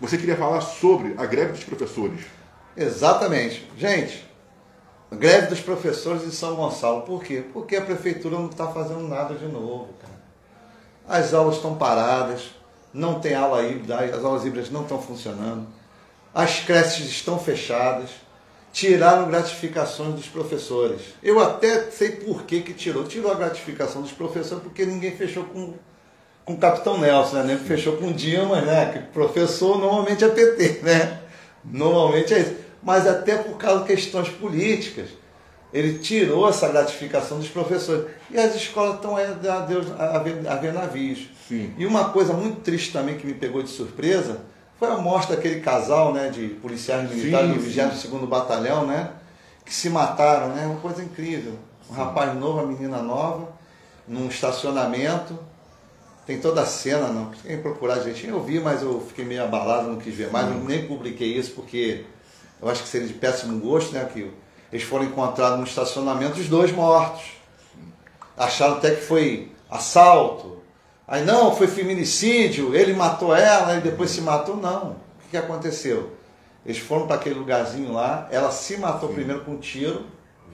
você queria falar sobre a greve dos professores. Exatamente. Gente, greve dos professores em São Gonçalo. Por quê? Porque a prefeitura não está fazendo nada de novo, cara. As aulas estão paradas, não tem aula híbrida, as aulas híbridas não estão funcionando, as creches estão fechadas, tiraram gratificações dos professores. Eu até sei por que, que tirou. Tirou a gratificação dos professores porque ninguém fechou com com o Capitão Nelson, né? Nem fechou com Dilma, né? Que professor normalmente é PT, né? Normalmente é isso. Mas até por causa de questões políticas, ele tirou essa gratificação dos professores. E as escolas estão a, Deus, a, ver, a ver navios. Sim. E uma coisa muito triste também que me pegou de surpresa foi a morte daquele casal né, de policiais militares sim, do 22 Batalhão, né? Que se mataram, né? Uma coisa incrível. Um sim. rapaz novo, uma menina nova, num estacionamento tem toda a cena, não. Quem procurar gente, eu vi, mas eu fiquei meio abalado, não quis ver mais, eu nem publiquei isso porque eu acho que seria de péssimo gosto, né? Que eles foram encontrados no estacionamento, os dois mortos. Acharam até que foi assalto. Aí não, foi feminicídio, ele matou ela e depois se matou. Não. O que, que aconteceu? Eles foram para aquele lugarzinho lá, ela se matou Sim. primeiro com um tiro,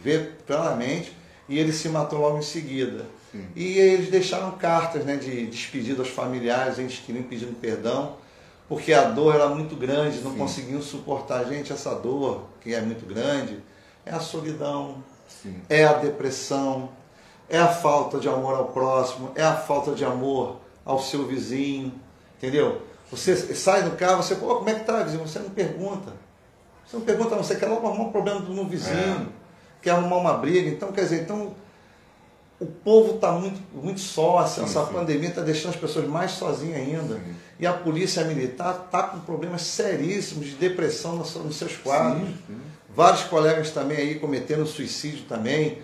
vê claramente, e ele se matou logo em seguida. E eles deixaram cartas né, de despedida aos familiares, eles queriam pedindo perdão, porque a dor era muito grande, não Sim. conseguiam suportar. Gente, essa dor, que é muito grande, é a solidão, Sim. é a depressão, é a falta de amor ao próximo, é a falta de amor ao seu vizinho, entendeu? Você sai do carro, você, pô, como é que tá, vizinho? Você não pergunta. Você não pergunta, você quer logo arrumar um problema no vizinho, é. quer arrumar uma briga. Então, quer dizer, então o povo está muito, muito só, essa sim. pandemia está deixando as pessoas mais sozinhas ainda. Sim. E a polícia militar está com problemas seríssimos de depressão nos, nos seus quadros. Sim, Vários colegas também aí cometendo suicídio também.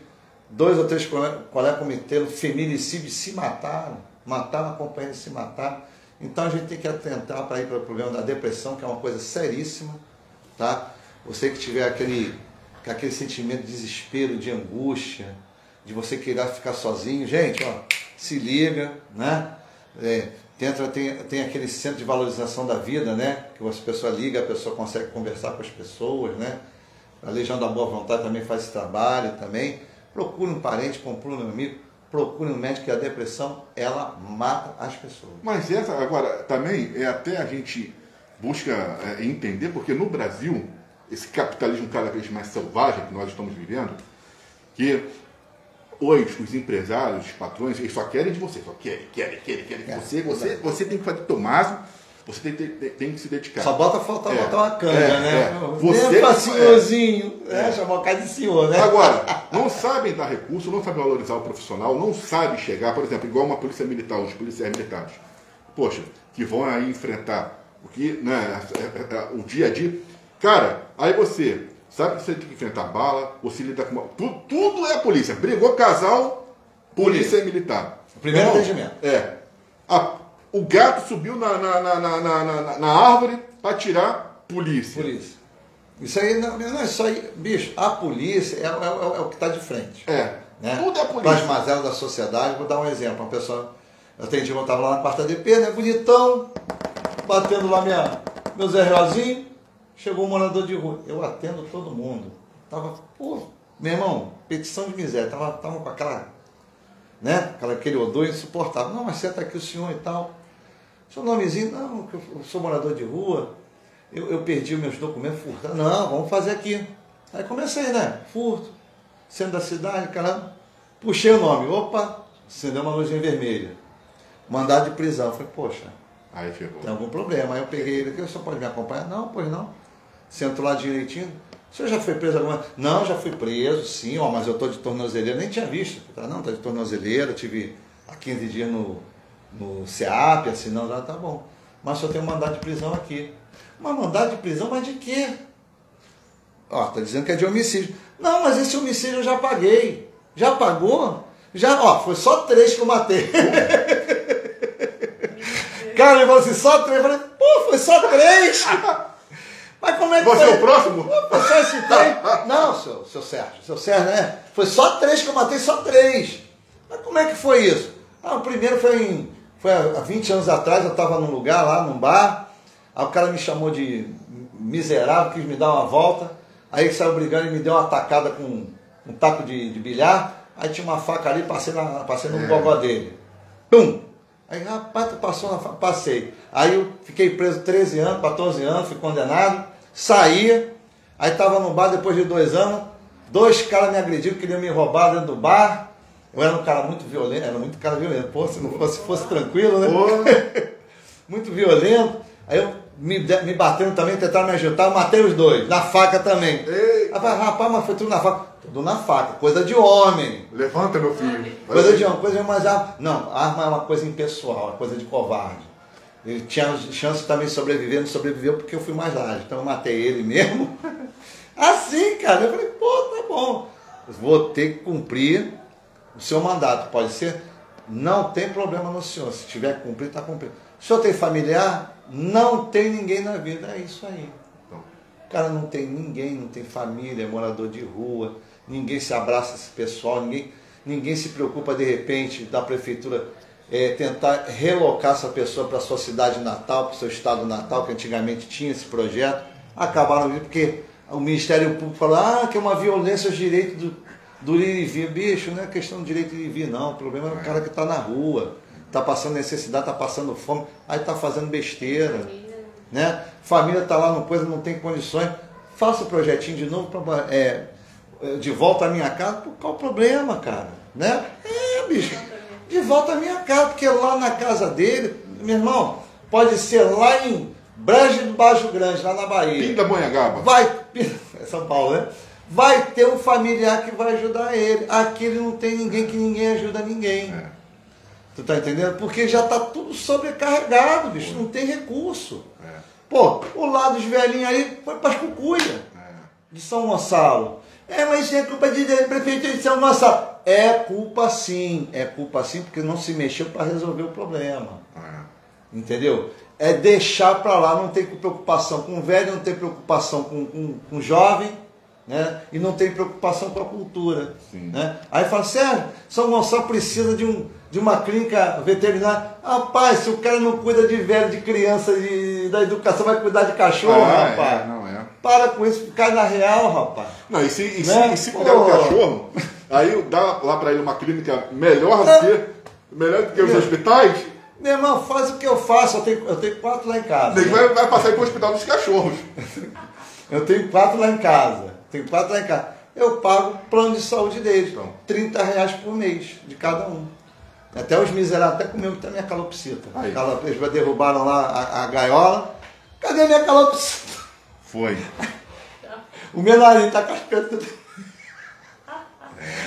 Dois ou três colegas cometeram feminicídio e se mataram. Mataram a companheira e se mataram. Então a gente tem que atentar para ir para o problema da depressão, que é uma coisa seríssima. Tá? Você que tiver aquele, aquele sentimento de desespero, de angústia, de você querer ficar sozinho. Gente, ó, se liga, né? É, tenta, tem, tem aquele centro de valorização da vida, né? Que a pessoa liga, a pessoa consegue conversar com as pessoas, né? A Legião da Boa Vontade também faz esse trabalho também. Procure um parente, procure um amigo, procure um médico, que a depressão, ela mata as pessoas. Mas essa, agora, também é até a gente busca é, entender, porque no Brasil, esse capitalismo cada vez mais selvagem que nós estamos vivendo, que Hoje, os empresários, os patrões, eles só querem de você, só querem, querem, querem, querem. É, você, você, você tem que fazer Tomásio, você tem, tem, tem, que se dedicar. Só bota falta é, botar uma canga, é, né? É. Você é senhorzinho, é. é. chamar o cara de senhor, né? Agora, não sabem dar recurso, não sabem valorizar o profissional, não sabem chegar, por exemplo, igual uma polícia militar, os policiais militares. Poxa, que vão aí enfrentar o que, né, é, é, o dia a dia. Cara, aí você Sabe que você tem que enfrentar bala, você lida com. Tudo, tudo é polícia. Brigou casal, polícia e militar. O primeiro então, atendimento. É. A, o gato subiu na, na, na, na, árvore para tirar polícia. Polícia. Isso aí não, não é isso aí, bicho. A polícia é, é, é, é o que está de frente. É. Né? Tudo é polícia. Para as mazelas da sociedade, vou dar um exemplo. Uma pessoa. Eu atendi, eu estava lá na quarta DP, né? Bonitão, batendo lá minha, meu Zé Realzinho. Chegou um morador de rua. Eu atendo todo mundo. Tava, pô, meu irmão, petição de miséria. Tava, tava com aquela, né? Aquela, aquele odor insuportável. Não, mas senta aqui o senhor e tal. Seu nomezinho? Não, eu sou morador de rua. Eu, eu perdi meus documentos furtados. Não, vamos fazer aqui. Aí comecei, né? Furto. Centro da cidade, caramba. Puxei o nome. Opa, acendeu uma luzinha vermelha. Mandado de prisão. Falei, poxa, Aí ficou. Tem algum problema. Aí eu peguei ele aqui, o senhor pode me acompanhar? Não, pois não. Sento lá direitinho. O senhor já foi preso alguma Não, já fui preso, sim, ó, mas eu estou de tornozeleira. Nem tinha visto. Tá, não, está de tornozeleira, tive há 15 dias no, no SEAP, assinando lá, tá bom. Mas só tem um mandado de prisão aqui. Mas mandado de prisão, mas de quê? Ó, tá dizendo que é de homicídio. Não, mas esse homicídio eu já paguei. Já pagou? Já, ó, foi só três que eu matei. Cara, ele falou assim, só três. Eu falei, pô, foi só três. Mas como é que Você foi? é o próximo? Esse três? Não, seu, seu Sérgio. Seu Sérgio, né? Foi só três que eu matei, só três. Mas como é que foi isso? Ah, o primeiro foi, em, foi há 20 anos atrás, eu estava num lugar lá, num bar. Aí o cara me chamou de miserável, quis me dar uma volta. Aí ele saiu brigando e me deu uma tacada com um taco de, de bilhar. Aí tinha uma faca ali, passei, na, passei no é. gogó dele. Pum! Aí, rapaz, tu passou na faca? Passei. Aí eu fiquei preso 13 anos, 14 anos, fui condenado. Saía, aí estava no bar depois de dois anos. Dois caras me agrediram, queriam me roubar dentro do bar. Eu era um cara muito violento, era muito cara violento. Pô, se não fosse, fosse tranquilo, né? muito violento. Aí eu me, me batendo também, tentaram me ajudar, eu matei os dois, na faca também. Ei. Rapaz, mas foi tudo na faca. Tudo na faca, coisa de homem. Levanta, meu filho. Coisa de homem, coisa de mais arma. Não, arma é uma coisa impessoal, é coisa de covarde. Ele tinha chance também de sobreviver, não sobreviveu porque eu fui mais large. Então eu matei ele mesmo. assim, cara. Eu falei, pô, tá bom. Vou ter que cumprir o seu mandato. Pode ser? Não tem problema no senhor. Se tiver que cumprir, está cumprindo. O senhor tem familiar? Não tem ninguém na vida. É isso aí. O cara não tem ninguém, não tem família, é morador de rua, ninguém se abraça esse pessoal, ninguém, ninguém se preocupa de repente da prefeitura é, tentar relocar essa pessoa para sua cidade natal, para o seu estado natal, que antigamente tinha esse projeto. Acabaram porque o Ministério Público falou ah, que é uma violência aos direitos do, do ir vir. Bicho, não é questão de direito de ir vir, não. O problema é o cara que está na rua está passando necessidade, está passando fome, aí está fazendo besteira. Né? Família está lá no coisa, não tem condições. Faça o projetinho de novo para é, de volta à minha casa. qual o problema, cara? Né? É, bicho, de volta à minha casa, porque lá na casa dele, meu irmão, pode ser lá em Brejo do Baixo Grande, lá na Bahia. Pinda Monhangaba. Vai, é São Paulo, né? Vai ter um familiar que vai ajudar ele. Aqui ele não tem ninguém que ninguém ajuda ninguém. É. Tu tá entendendo? Porque já tá tudo sobrecarregado, bicho. Não tem recurso. É. Pô, o lado dos velhinhos aí foi para as cucuia é. de São Gonçalo. É, mas é culpa de prefeitura de São Gonçalo. É culpa sim, é culpa sim, porque não se mexeu para resolver o problema. É. Entendeu? É deixar para lá, não tem preocupação com o velho, não tem preocupação com, com, com o jovem, né? E não tem preocupação com a cultura. Sim. Né? Aí fala, Sérgio, São Gonçalo precisa de um de uma clínica veterinária. Rapaz, se o cara não cuida de velho, de criança, de, da educação, vai cuidar de cachorro, ah, rapaz. É, não é. Para com isso, cai na real, rapaz. Não, e se, e né? se, e se cuidar do cachorro, aí dá lá para ele uma clínica melhor do que, melhor do que os hospitais. Meu irmão, faz o que eu faço, eu tenho, eu tenho quatro lá em casa. Vai, vai passar aí para o hospital dos cachorros. eu tenho quatro lá em casa. Tenho quatro lá em casa. Eu pago o plano de saúde deles. Então. 30 reais por mês de cada um. Até os miseráveis, até comigo tem minha calopsita. Aí. Eles derrubaram lá a, a gaiola. Cadê minha calopsita? Foi. o menorinho tá com as peças.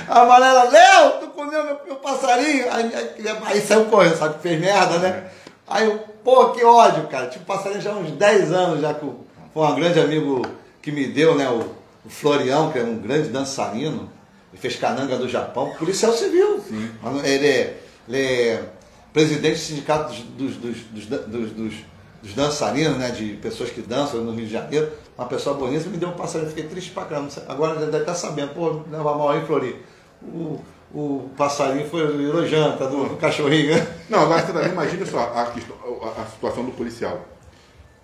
A amarela, Léo, tu comeu meu, meu passarinho? Aí, aí, aí, saiu correndo, sabe? Fez merda, né? É. Aí eu, pô, que ódio, cara. Tipo, passarinho já há uns 10 anos já que foi um grande amigo que me deu, né? O, o Florião, que é um grande dançarino. Ele fez cananga do Japão, policial civil. Sim. Ele é ele é presidente do sindicato dos, dos, dos, dos, dos dançarinos, né, de pessoas que dançam no Rio de Janeiro, uma pessoa bonita, me deu um passarinho, fiquei triste pra caramba. Agora deve estar sabendo, pô, leva mal aí, Flori. O, o passarinho foi o janta do, do cachorrinho. Né? Não, agora você também imagina só a, a, a situação do policial.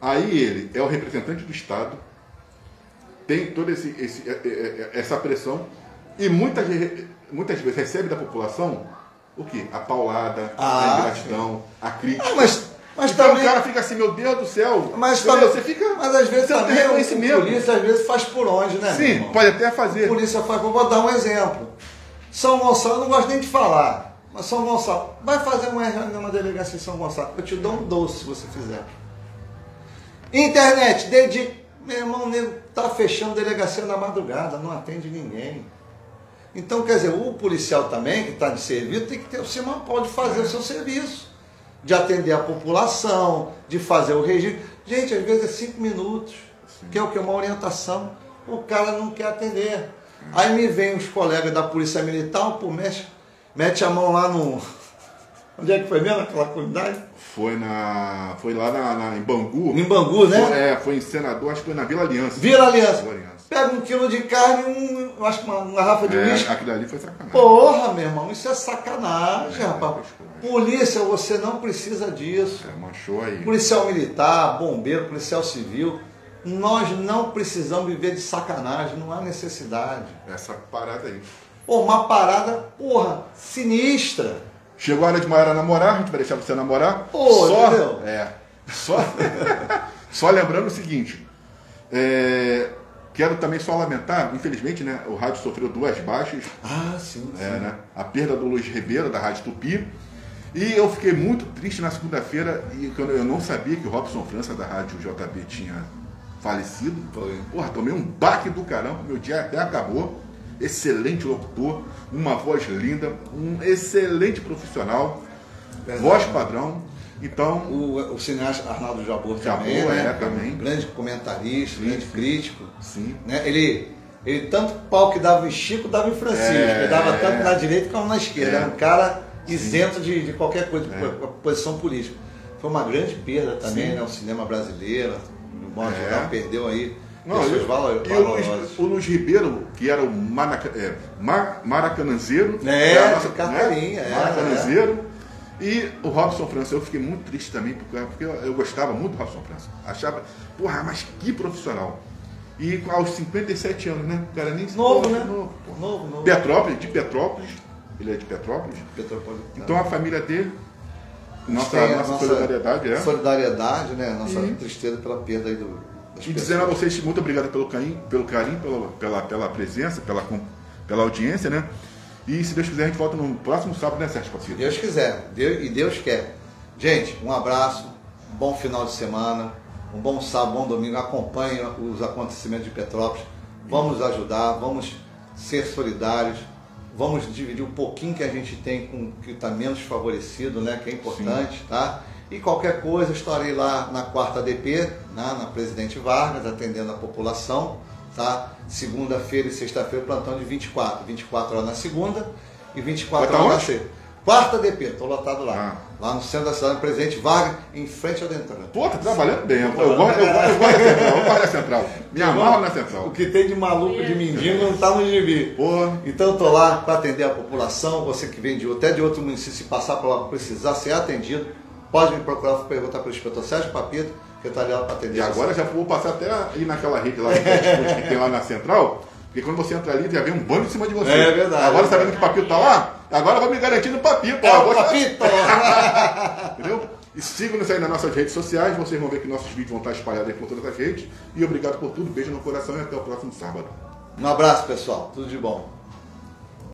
Aí ele é o representante do Estado, tem toda esse, esse, essa pressão e muitas, muitas vezes recebe da população o quê? A paulada, ah, a ingratidão, a crítica. Ah, mas, mas então também... o cara fica assim, meu Deus do céu. Mas também, você fica. Mas às vezes também o polícia às vezes faz por onde, né? Sim, pode até fazer. A polícia faz. Vou dar um exemplo. São Gonçalo, eu não gosto nem de falar. Mas São Gonçalo, vai fazer uma reunião numa delegacia em São Gonçalo. Eu te dou um doce se você fizer. Internet, dedica. Meu irmão, nego tá fechando delegacia na madrugada, não atende ninguém. Então, quer dizer, o policial também, que está de serviço, tem que ter o seu pode fazer o seu serviço. De atender a população, de fazer o registro. Gente, às vezes é cinco minutos, Sim. que é o que? Uma orientação. O cara não quer atender. Aí me vem os colegas da Polícia Militar, pô, mexe, mete a mão lá no. Onde é que foi mesmo aquela comunidade? Foi na. Foi lá na, na, em Bangu. Em Bangu, né? Foi, é, foi em Senador, acho que foi na Vila Aliança. Vila Aliança. Vila Aliança. Pega um quilo de carne e um, acho que uma, uma garrafa de É, uísque. aquilo ali foi sacanagem. Porra, meu irmão, isso é sacanagem, É, rapaz. é Polícia, você não precisa disso. É, manchou aí. Policial militar, bombeiro, policial civil, nós não precisamos viver de sacanagem, não há necessidade. Essa parada aí. Pô, uma parada, porra, sinistra. Chegou a hora de Maiara namorar, a gente vai deixar você namorar. Pô, só, entendeu? É. Só, só lembrando o seguinte. é, quero também só lamentar, infelizmente, né? O rádio sofreu duas baixas. Ah, sim. É, né? A perda do Luiz Ribeiro, da Rádio Tupi. E eu fiquei muito triste na segunda-feira e quando eu não sabia que o Robson França da Rádio JB tinha falecido. Foi. Porra, tomei um baque do caramba, meu dia até acabou. Excelente locutor, uma voz linda, um excelente profissional, Verdade. voz padrão. Então, O, o cineasta Arnaldo Jabor Jabor, também, né? é, também. Grande comentarista, grande crítico. sim. Né? Ele, ele tanto pau que dava em Chico, dava em Francisco. É, ele dava é. tanto na direita como na esquerda. É. Era um cara isento de, de qualquer coisa, de É. po- posição política. Foi uma grande perda também, Sim. né? O cinema brasileiro, É. perdeu aí Não, pessoas e, valor- e o, Luiz, o Luiz Ribeiro, que era o Maraca, é, Mar, Maracanãzeiro. É, carteirinha, é, Maracanãzeiro. E o Robson França, eu fiquei muito triste também, porque, porque eu, eu gostava muito do Robson França. Achava, porra, mas que profissional. E aos 57 anos, né? O cara nem se Novo, porra, né? Novo, pô. Novo, novo. Petrópolis, de Petrópolis. Ele é de Petrópolis. Petropolitano. Então a família dele, nossa, Tem a nossa, solidariedade é. Solidariedade, né? Nossa E- tristeza pela perda aí do, E dizendo a vocês muito obrigado pelo carinho, pelo carinho, pela, pela, pela presença, pela, pela audiência, né? E se Deus quiser, a gente volta no próximo sábado, né, Sérgio Pacito? Deus quiser, Deus, e Deus quer. Gente, um abraço, um bom final de semana, um bom sábado, bom domingo. Acompanhe os acontecimentos de Petrópolis. Vamos ajudar, vamos ser solidários, vamos dividir um pouquinho que a gente tem com o que está menos favorecido, né? Que é importante, tá? E qualquer coisa, estarei lá na quarta DP, né, na Presidente Vargas, atendendo a população, tá? Segunda-feira e sexta-feira, plantão de 24. 24 horas na segunda e 24 Vai tá horas na sexta. Quarta DP, estou lotado lá. Ah. Lá no centro da cidade, no Presidente Vargas, em frente ao Dentrão. Pô, tá trabalhando bem. Eu, eu, gosto, eu, gosto, eu gosto da central, eu gosto da central. Me amarro na central. O que tem de maluco, de mendigo, não está no gibi. Pô, Então estou lá para atender a população, você que vem de até de outro município, se passar por lá precisar ser atendido, pode me procurar, perguntar pelo inspetor Sérgio Papito, que eu estarei lá para atender. e agora já vou passar até ir naquela rede lá que tem lá na central, porque quando você entra ali, já vem um bando em cima de você. É verdade. Agora sabendo que o papito tá lá, agora vou me garantir no papito. É ó, Papito! Entendeu? E sigam-nos aí nas nossas redes sociais, vocês vão ver que nossos vídeos vão estar espalhados aí por todas as redes. E obrigado por tudo, beijo no coração e até o próximo sábado. um abraço, pessoal. Tudo de bom.